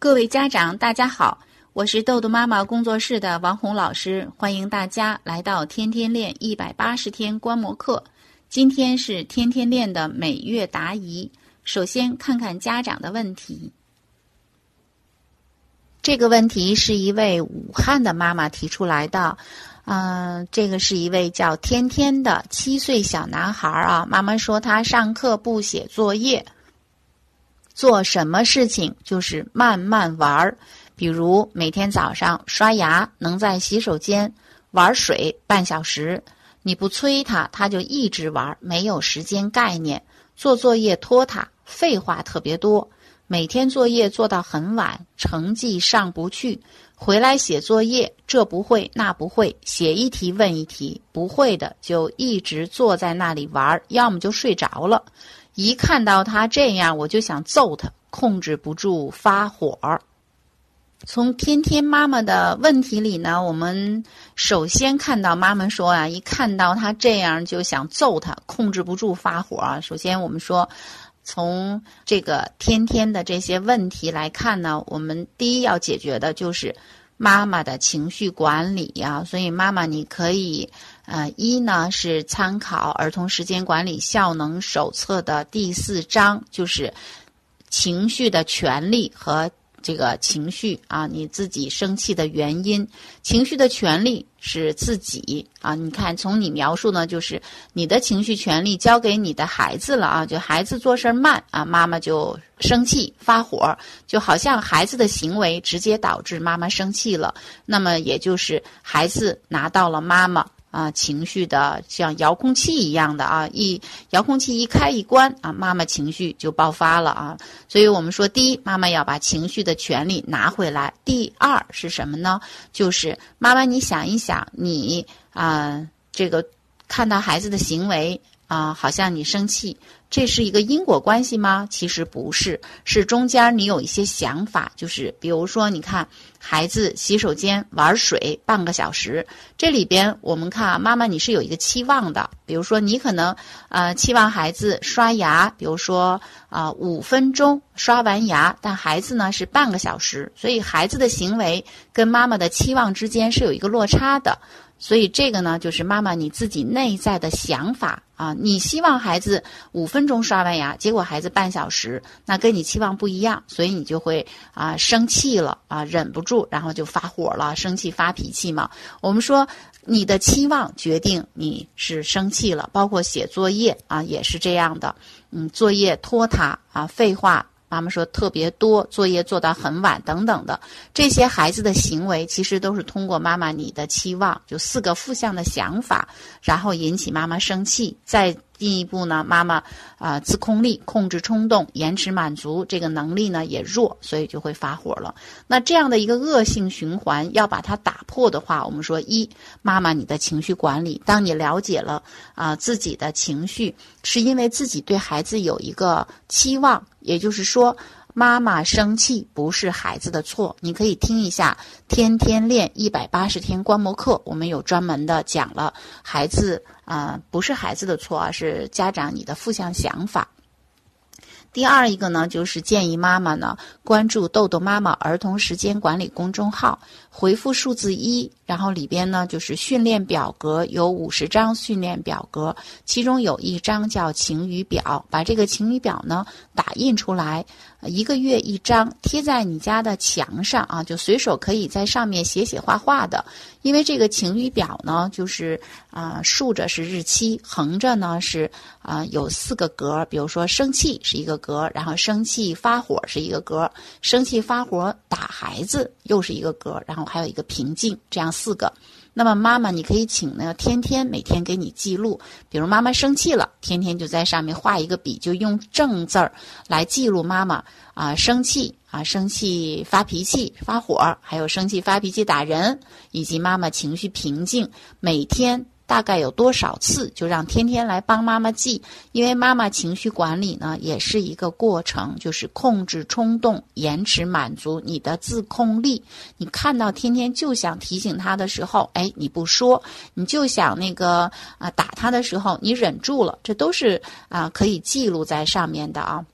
各位家长，大家好，我是豆豆妈妈工作室的王红老师，欢迎大家来到天天练一百八十天观摩课。今天是天天练的每月答疑，首先看看家长的问题。这个问题是一位武汉的妈妈提出来的，嗯、这个是一位叫天天的七岁小男孩啊。妈妈说他上课不写作业，做什么事情就是慢慢玩儿，比如每天早上刷牙能在洗手间玩水半小时，你不催他，他就一直玩，没有时间概念。做作业拖沓，废话特别多。每天作业做到很晚，成绩上不去，回来写作业，这不会那不会，写一题问一题，不会的就一直坐在那里玩，要么就睡着了。一看到他这样，我就想揍他，控制不住发火。从天天妈妈的问题里呢，我们首先看到妈妈说啊，一看到他这样就想揍他，控制不住发火。首先我们说，从这个天天的这些问题来看呢，我们第一要解决的就是妈妈的情绪管理呀、所以妈妈你可以，呃，一呢是参考《儿童时间管理效能手册》的第四章，就是情绪的权利和这个情绪啊，你自己生气的原因，情绪的权利是自己啊。你看，从你描述呢，就是你的情绪权利交给你的孩子了啊，就孩子做事慢啊，妈妈就生气发火，就好像孩子的行为直接导致妈妈生气了，那么也就是孩子拿到了妈妈。啊，情绪的像遥控器一样的啊，一遥控器一开一关啊，妈妈情绪就爆发了啊。所以我们说，第一，妈妈要把情绪的权利拿回来；第二是什么呢？就是妈妈，你想一想，你啊、这个看到孩子的行为啊、好像你生气，这是一个因果关系吗？其实不是，是中间你有一些想法，就是比如说，你看孩子洗手间玩水半个小时，这里边我们看啊，妈妈你是有一个期望的，比如说你可能呃期望孩子刷牙，比如说啊五、分钟刷完牙，但孩子呢是半个小时，所以孩子的行为跟妈妈的期望之间是有一个落差的。所以这个呢，就是妈妈你自己内在的想法啊。你希望孩子五分钟刷完牙，结果孩子半小时，那跟你期望不一样，所以你就会啊生气了啊，忍不住，然后就发火了，生气发脾气嘛。我们说你的期望决定你是生气了，包括写作业啊也是这样的，嗯，作业拖沓啊，废话。妈妈说特别多，作业做到很晚等等的，这些孩子的行为其实都是通过妈妈你的期望，就四个负向的想法，然后引起妈妈生气，再进一步呢，妈妈啊、自控力、控制冲动、延迟满足这个能力呢也弱，所以就会发火了。那这样的一个恶性循环，要把它打破的话，我们说一，妈妈你的情绪管理，当你了解了啊、自己的情绪，是因为自己对孩子有一个期望，也就是说。妈妈生气不是孩子的错，你可以听一下《天天练一百八十天观摩课》，我们有专门的讲了孩子啊、不是孩子的错啊，是家长你的负向想法。第二一个呢，就是建议妈妈呢关注豆豆妈妈儿童时间管理公众号，回复数字一，然后里边呢就是训练表格，有五十张训练表格，其中有一张叫晴雨表，把这个晴雨表呢打印出来，一个月一张，贴在你家的墙上啊，就随手可以在上面写写画画的。因为这个晴雨表呢，就是啊、竖着是日期，横着呢是啊、有四个格，比如说生气是一个格，然后生气发火是一个格，生气发火打孩子又是一个格，然后还有一个平静，这样四个。那么妈妈，你可以请呢天天每天给你记录，比如妈妈生气了，天天就在上面画一个笔，就用正字儿来记录妈妈啊、生气啊生气发脾气发火，还有生气发脾气打人，以及妈妈情绪平静，每天。大概有多少次，就让天天来帮妈妈记，因为妈妈情绪管理呢也是一个过程，就是控制冲动、延迟满足你的自控力。你看到天天就想提醒他的时候，哎，你不说，你就想那个啊、打他的时候，你忍住了，这都是啊、可以记录在上面的啊。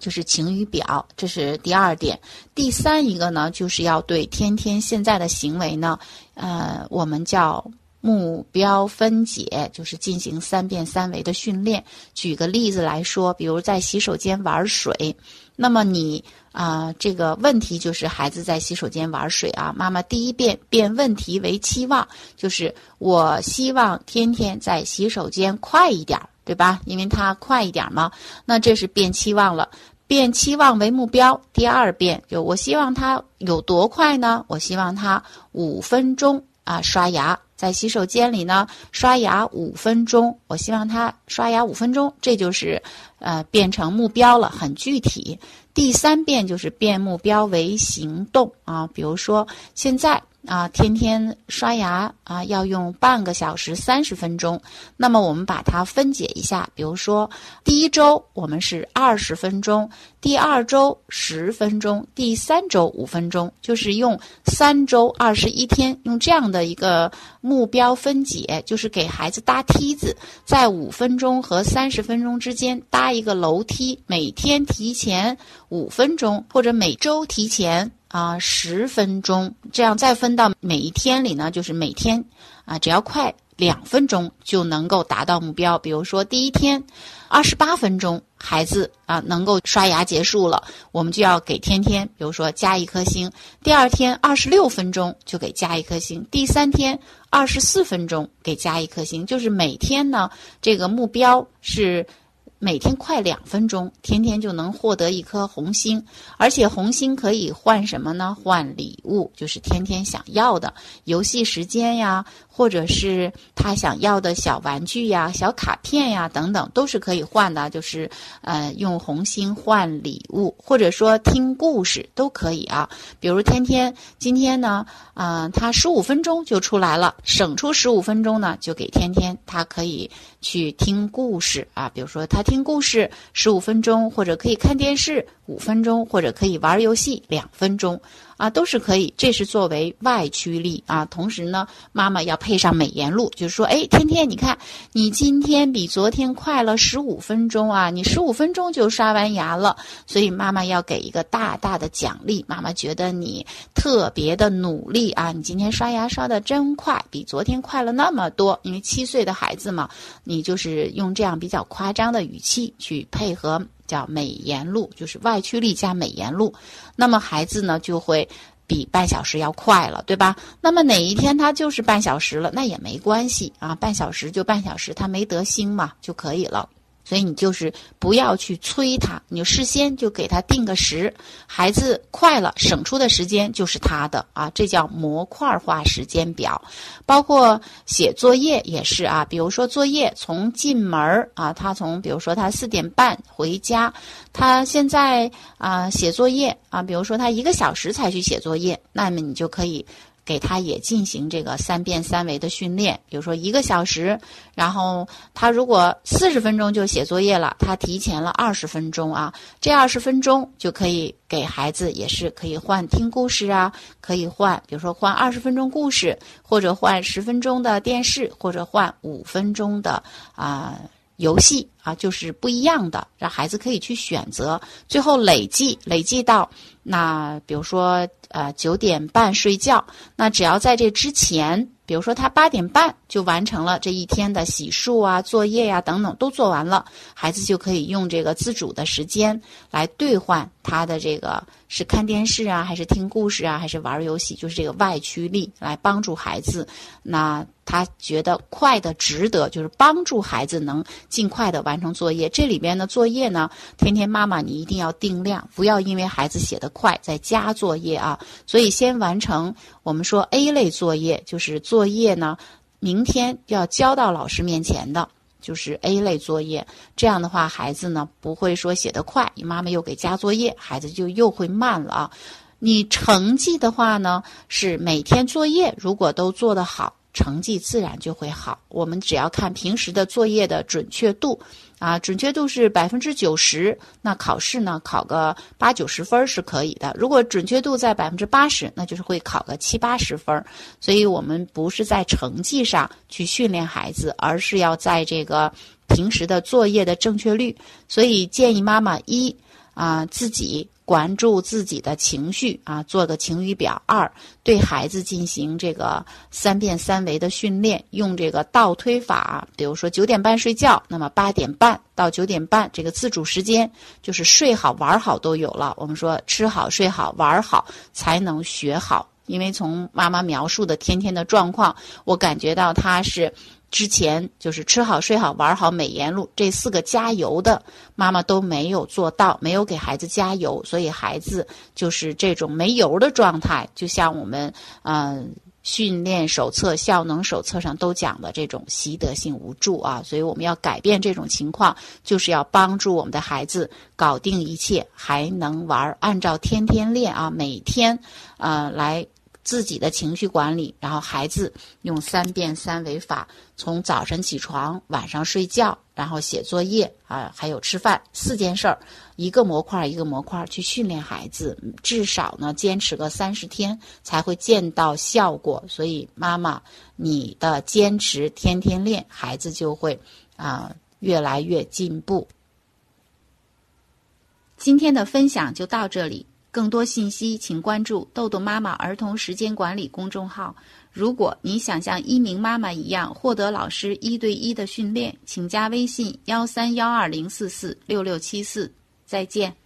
就是晴雨表，这是第二点。第三一个呢，就是要对天天现在的行为呢，呃，我们叫目标分解，就是进行三变三维的训练。举个例子来说，比如在洗手间玩水，那么你啊，这个问题就是孩子在洗手间玩水啊，妈妈第一遍变问题为期望，就是我希望天天在洗手间快一点。对吧？因为它快一点嘛，那这是变期望了。变期望为目标，第二遍就我希望他有多快呢？我希望他五分钟啊刷牙，在洗手间里呢刷牙五分钟。我希望他刷牙五分钟，这就是呃变成目标了，很具体。第三遍就是变目标为行动啊，比如说现在。啊，天天刷牙啊，要用半个小时三十分钟。那么我们把它分解一下，比如说第一周我们是二十分钟，第二周十分钟，第三周五分钟，就是用三周二十一天，用这样的一个目标分解，就是给孩子搭梯子，在五分钟和三十分钟之间搭一个楼梯，每天提前五分钟，或者每周提前。啊，十分钟，这样再分到每一天里呢，就是每天，啊，只要快两分钟就能够达到目标。比如说第一天，二十八分钟，孩子啊能够刷牙结束了，我们就要给天天，比如说加一颗星。第二天二十六分钟就给加一颗星。第三天二十四分钟给加一颗星，就是每天呢，这个目标是。每天快两分钟，天天就能获得一颗红星，而且红星可以换什么呢？换礼物，就是天天想要的游戏时间呀，或者是他想要的小玩具呀、小卡片呀等等，都是可以换的。就是呃，用红星换礼物，或者说听故事都可以啊。比如天天今天呢，嗯，他十五分钟就出来了，省出十五分钟呢，就给天天，他可以去听故事啊。比如说他。听故事十五分钟，或者可以看电视五分钟，或者可以玩游戏两分钟。啊，都是可以，这是作为外驱力啊。同时呢，妈妈要配上美颜录，就是说，哎，天天你看，你今天比昨天快了十五分钟啊，你十五分钟就刷完牙了，所以妈妈要给一个大大的奖励。妈妈觉得你特别的努力啊，你今天刷牙刷的真快，比昨天快了那么多。因为七岁的孩子嘛，你就是用这样比较夸张的语气去配合。叫美颜录，就是外驱力加美颜录，那么孩子呢就会比半小时要快了，对吧？那么哪一天他就是半小时了，那也没关系啊，半小时就半小时，他没得星嘛就可以了。所以你就是不要去催他，你就事先就给他定个时，孩子快了，省出的时间就是他的啊，这叫模块化时间表。包括写作业也是啊，比如说作业从进门啊，他从比如说他四点半回家，他现在啊写作业啊，比如说他一个小时才去写作业，那么你就可以。给他也进行这个三变三维的训练，比如说一个小时，然后他如果四十分钟就写作业了，他提前了二十分钟啊，这二十分钟就可以给孩子也是可以换听故事啊，可以换，比如说换二十分钟故事，或者换十分钟的电视，或者换五分钟的啊。游戏啊，就是不一样的，让孩子可以去选择，最后累计累计到那，比如说呃九点半睡觉，那只要在这之前。比如说，他八点半就完成了这一天的洗漱啊、作业呀等等都做完了，孩子就可以用这个自主的时间来兑换他的这个是看电视啊，还是听故事啊，还是玩游戏，就是这个外驱力来帮助孩子。那他觉得快的值得，就是帮助孩子能尽快的完成作业。这里边的作业呢，天天妈妈你一定要定量，不要因为孩子写的快再加作业啊。所以先完成我们说 A 类作业，就是。作业呢，明天要交到老师面前的，就是 A 类作业。这样的话，孩子呢不会说写得快，你妈妈又给加作业，孩子就又会慢了啊。你成绩的话呢，是每天作业如果都做得好。成绩自然就会好。我们只要看平时的作业的准确度，啊，准确度是百分之九十，那考试呢考个八九十分是可以的。如果准确度在百分之八十，那就是会考个七八十分。所以我们不是在成绩上去训练孩子，而是要在这个平时的作业的正确率。所以建议妈妈一啊，自己关注自己的情绪啊，做个晴雨表。二，对孩子进行这个三变三维的训练，用这个倒推法。比如说九点半睡觉，那么八点半到九点半这个自主时间，就是睡好玩好都有了。我们说吃好睡好玩好才能学好，因为从妈妈描述的天天的状况，我感觉到他是。之前就是吃好睡好玩好美颜路这四个加油的妈妈都没有做到，没有给孩子加油，所以孩子就是这种没油的状态。就像我们嗯训练手册、效能手册上都讲的这种习得性无助啊，所以我们要改变这种情况，就是要帮助我们的孩子搞定一切，还能玩，按照天天练啊，每天啊来。自己的情绪管理，然后孩子用三变三维法，从早晨起床、晚上睡觉，然后写作业啊，还有吃饭四件事儿，一个模块一个模块去训练孩子，至少呢坚持个三十天才会见到效果。所以妈妈，你的坚持天天练，孩子就会啊越来越进步。今天的分享就到这里。更多信息，请关注“豆豆妈妈儿童时间管理”公众号。如果你想像一鸣妈妈一样获得老师一对一的训练，请加微信：幺三幺二零四四六六七四。再见。